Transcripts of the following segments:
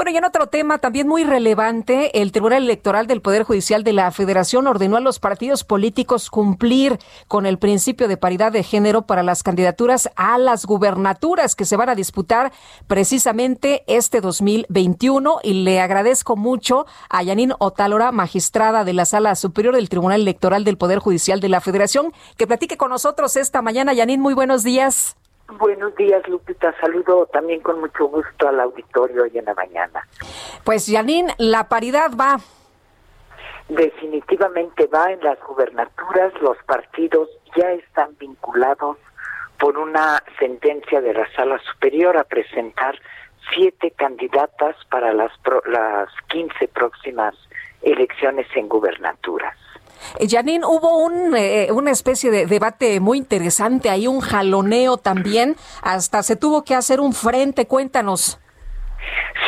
Bueno, y en otro tema también muy relevante, el Tribunal Electoral del Poder Judicial de la Federación ordenó a los partidos políticos cumplir con el principio de paridad de género para las candidaturas a las gubernaturas que se van a disputar precisamente este 2021. Y le agradezco mucho a Yanin Otálora, magistrada de la Sala Superior del Tribunal Electoral del Poder Judicial de la Federación, que platique con nosotros esta mañana. Yanin, muy buenos días. Buenos días, Lupita. Saludo también con mucho gusto al auditorio hoy en la mañana. Pues, Yanin, la paridad va. Definitivamente va en las gubernaturas. Los partidos ya están vinculados por una sentencia de la Sala Superior a presentar siete candidatas para las, las 15 próximas elecciones en gubernaturas. Janine, hubo un, eh, una especie de debate muy interesante, hay un jaloneo también, hasta se tuvo que hacer un frente, cuéntanos.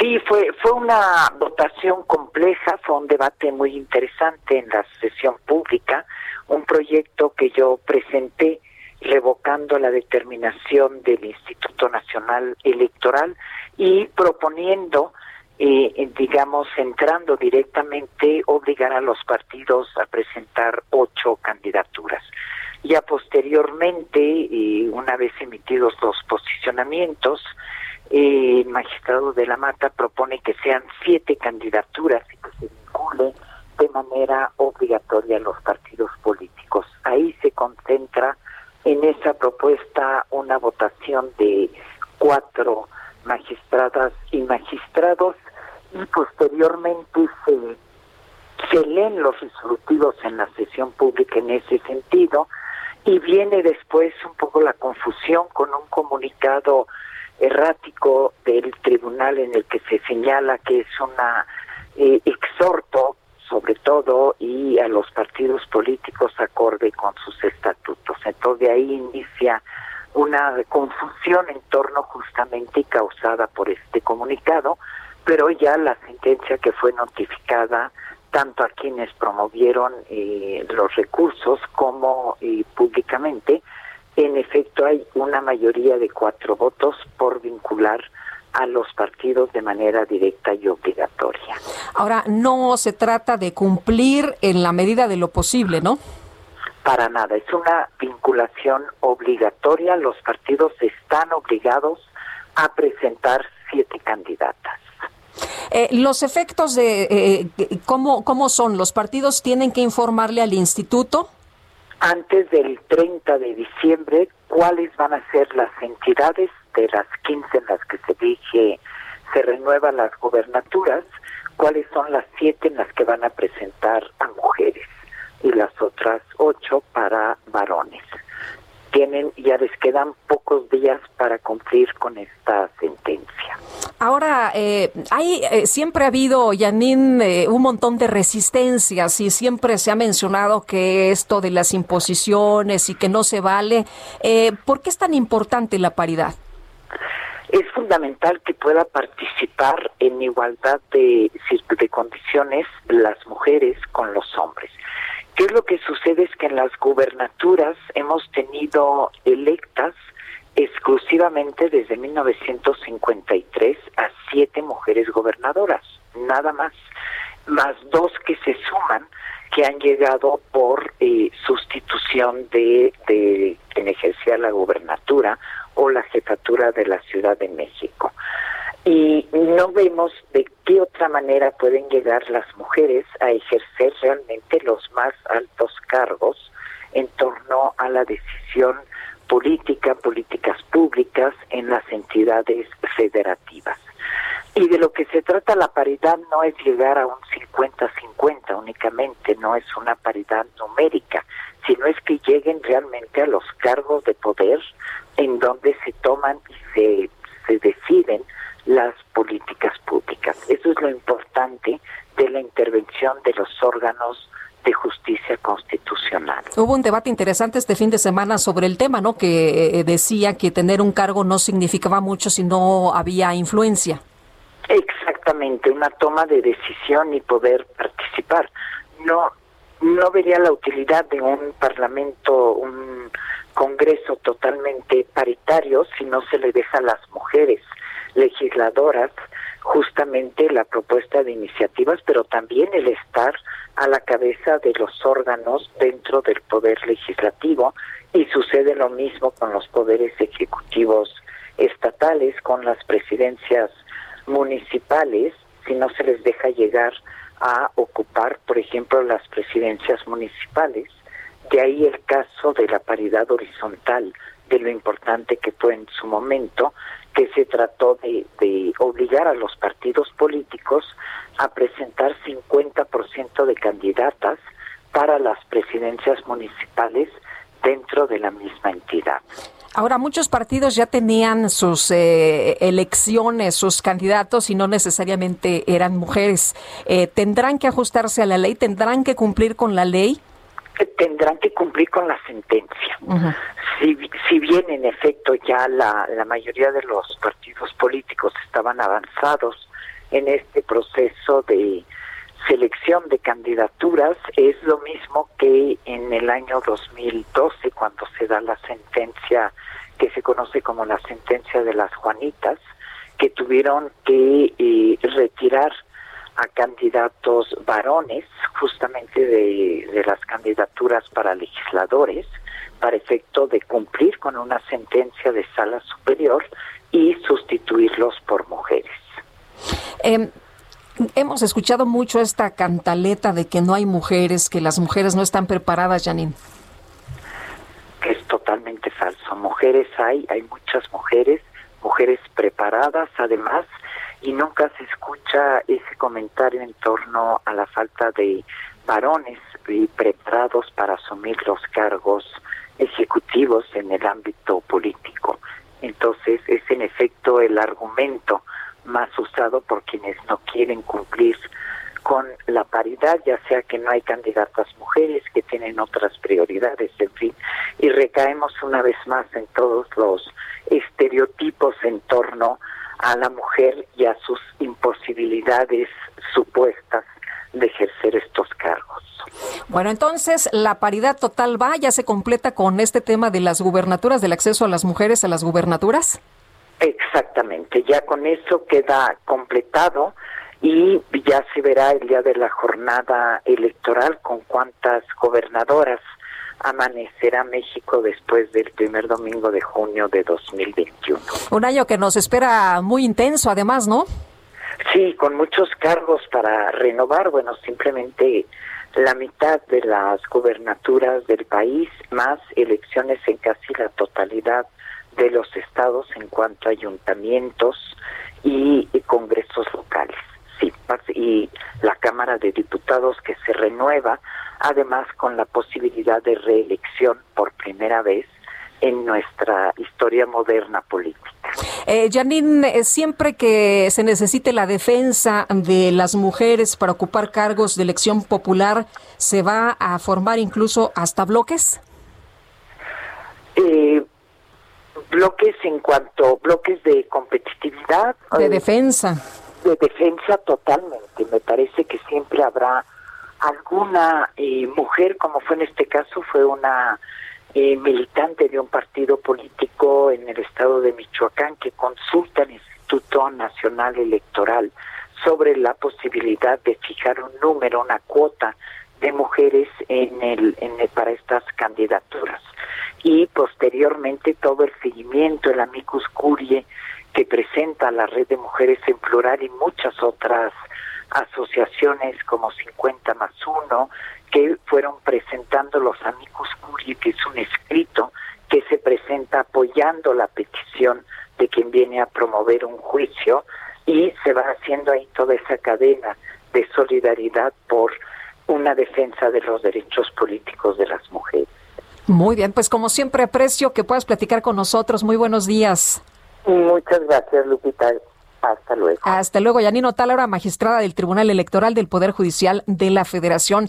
Sí, fue, fue una votación compleja, fue un debate muy interesante en la sesión pública, un proyecto que yo presenté revocando la determinación del Instituto Nacional Electoral y proponiendo eh, digamos, entrando directamente, obligar a los partidos a presentar ocho candidaturas. Ya posteriormente, eh, una vez emitidos los posicionamientos, eh, el magistrado de la Mata propone que sean siete candidaturas y que se vincule de manera obligatoria a los partidos políticos. Ahí se concentra en esa propuesta una votación de cuatro magistradas y magistrados y posteriormente se, leen los resolutivos en la sesión pública en ese sentido y viene después un poco la confusión con un comunicado errático del tribunal en el que se señala que es una eh, exhorto sobre todo y a los partidos políticos acorde con sus estatutos. Entonces de ahí inicia una confusión en torno justamente causada por este comunicado, pero ya la sentencia que fue notificada tanto a quienes promovieron eh, los recursos como eh, públicamente, en efecto hay una mayoría de cuatro votos por vincular a los partidos de manera directa y obligatoria. Ahora, no se trata de cumplir en la medida de lo posible, ¿no? Para nada, es una vinculación obligatoria. Los partidos están obligados a presentar siete candidatas. Eh, los efectos de eh, ¿cómo, cómo son. Los partidos tienen que informarle al instituto antes del 30 de diciembre cuáles van a ser las entidades de las 15 en las que se dije se renuevan las gobernaturas, cuáles son las siete en las que van a presentar a mujeres y las otras ocho para varones. Tienen, ya les quedan pocos días para cumplir con esta sentencia. Ahora, eh, hay, eh, siempre ha habido, Yanin, eh, un montón de resistencias y siempre se ha mencionado que esto de las imposiciones y que no se vale. Eh, ¿Por qué es tan importante la paridad? Es fundamental que pueda participar en igualdad de, de condiciones las mujeres con los hombres. ¿Qué es lo que sucede? Es que en las gubernaturas hemos tenido electas exclusivamente desde 1953 a siete mujeres gobernadoras, nada más, más dos que se suman que han llegado por eh, sustitución de, de quien ejercía la gubernatura o la jefatura de la Ciudad de México. Y no vemos de qué otra manera pueden llegar las mujeres a ejercer realmente los más altos cargos en torno a la decisión política, políticas públicas en las entidades federativas. Y de lo que se trata la paridad no es llegar a un 50-50 únicamente, no es una paridad numérica, sino es que lleguen realmente a los cargos de poder en donde se toman y se se deciden las políticas públicas. Eso es lo importante de la intervención de los órganos. Hubo un debate interesante este fin de semana sobre el tema, ¿no? Que eh, decía que tener un cargo no significaba mucho si no había influencia. Exactamente, una toma de decisión y poder participar. No, no vería la utilidad de un parlamento, un congreso totalmente paritario si no se le deja a las mujeres legisladoras justamente la propuesta de iniciativas, pero también el estar a la cabeza de los órganos dentro del poder legislativo y sucede lo mismo con los poderes ejecutivos estatales, con las presidencias municipales, si no se les deja llegar a ocupar, por ejemplo, las presidencias municipales. De ahí el caso de la paridad horizontal, de lo importante que fue en su momento, que se trató de, obligar a los partidos políticos a presentar 50% de candidatas para las presidencias municipales dentro de la misma entidad. Ahora, muchos partidos ya tenían sus eh, elecciones, sus candidatos y no necesariamente eran mujeres. Eh, ¿Tendrán que ajustarse a la ley? ¿Tendrán que cumplir con la ley? Tendrán que cumplir con la sentencia. si, si bien en efecto ya la, la mayoría de los partidos políticos estaban avanzados en este proceso de selección de candidaturas, es lo mismo que en el año 2012 cuando se da la sentencia que se conoce como la sentencia de las Juanitas, que tuvieron que eh, retirar a candidatos varones justamente de, las candidaturas para legisladores para efecto de cumplir con una sentencia de sala superior y sustituirlos por mujeres. Em, hemos escuchado mucho esta cantaleta de que no hay mujeres, que las mujeres no están preparadas, Janine. Es totalmente falso. Mujeres hay, hay muchas mujeres, mujeres preparadas además y nunca se escucha ese comentario en torno a la falta de varones y preparados para asumir los cargos ejecutivos en el ámbito político. Entonces es en efecto el argumento más usado por quienes no quieren cumplir con la paridad, ya sea que no hay candidatas mujeres que tienen otras prioridades, en fin, y recaemos una vez más en todos los estereotipos en torno la mujer y a sus imposibilidades supuestas de ejercer estos cargos. Bueno, entonces la paridad total va, ya se completa con este tema de las gubernaturas, del acceso a las mujeres a las gubernaturas. Exactamente, ya con eso queda completado y ya se verá el día de la jornada electoral con cuántas gobernadoras amanecerá México después del primer domingo de junio de 2021. Un año que nos espera muy intenso, además, ¿no? Sí, con muchos cargos para renovar, bueno, simplemente la mitad de las gubernaturas del país, más elecciones en casi la totalidad de los estados en cuanto a ayuntamientos y, y congresos locales. Y la Cámara de Diputados que se renueva además con la posibilidad de reelección por primera vez en nuestra historia moderna política. Eh, Janine, eh, siempre que se necesite la defensa de las mujeres para ocupar cargos de elección popular, ¿se va a formar incluso hasta bloques? Eh, bloques en cuanto bloques de competitividad. De defensa. De defensa totalmente. Me parece que siempre habrá alguna eh, mujer, como fue en este caso, fue una eh, militante de un partido político en el estado de Michoacán que consulta al Instituto Nacional Electoral sobre la posibilidad de fijar un número, una cuota de mujeres en el, en el, para estas candidaturas y posteriormente todo el seguimiento, el amicus curie que presenta la red de mujeres en plural y muchas otras asociaciones como 50 más 1 que fueron presentando los amigos Curie, que es un escrito que se presenta apoyando la petición de quien viene a promover un juicio y se va haciendo ahí toda esa cadena de solidaridad por una defensa de los derechos políticos de las mujeres. Muy bien, pues como siempre aprecio que puedas platicar con nosotros. Muy buenos días. Muchas gracias, Lupita. Hasta luego. Hasta luego. Yanino Talara, magistrada del Tribunal Electoral del Poder Judicial de la Federación.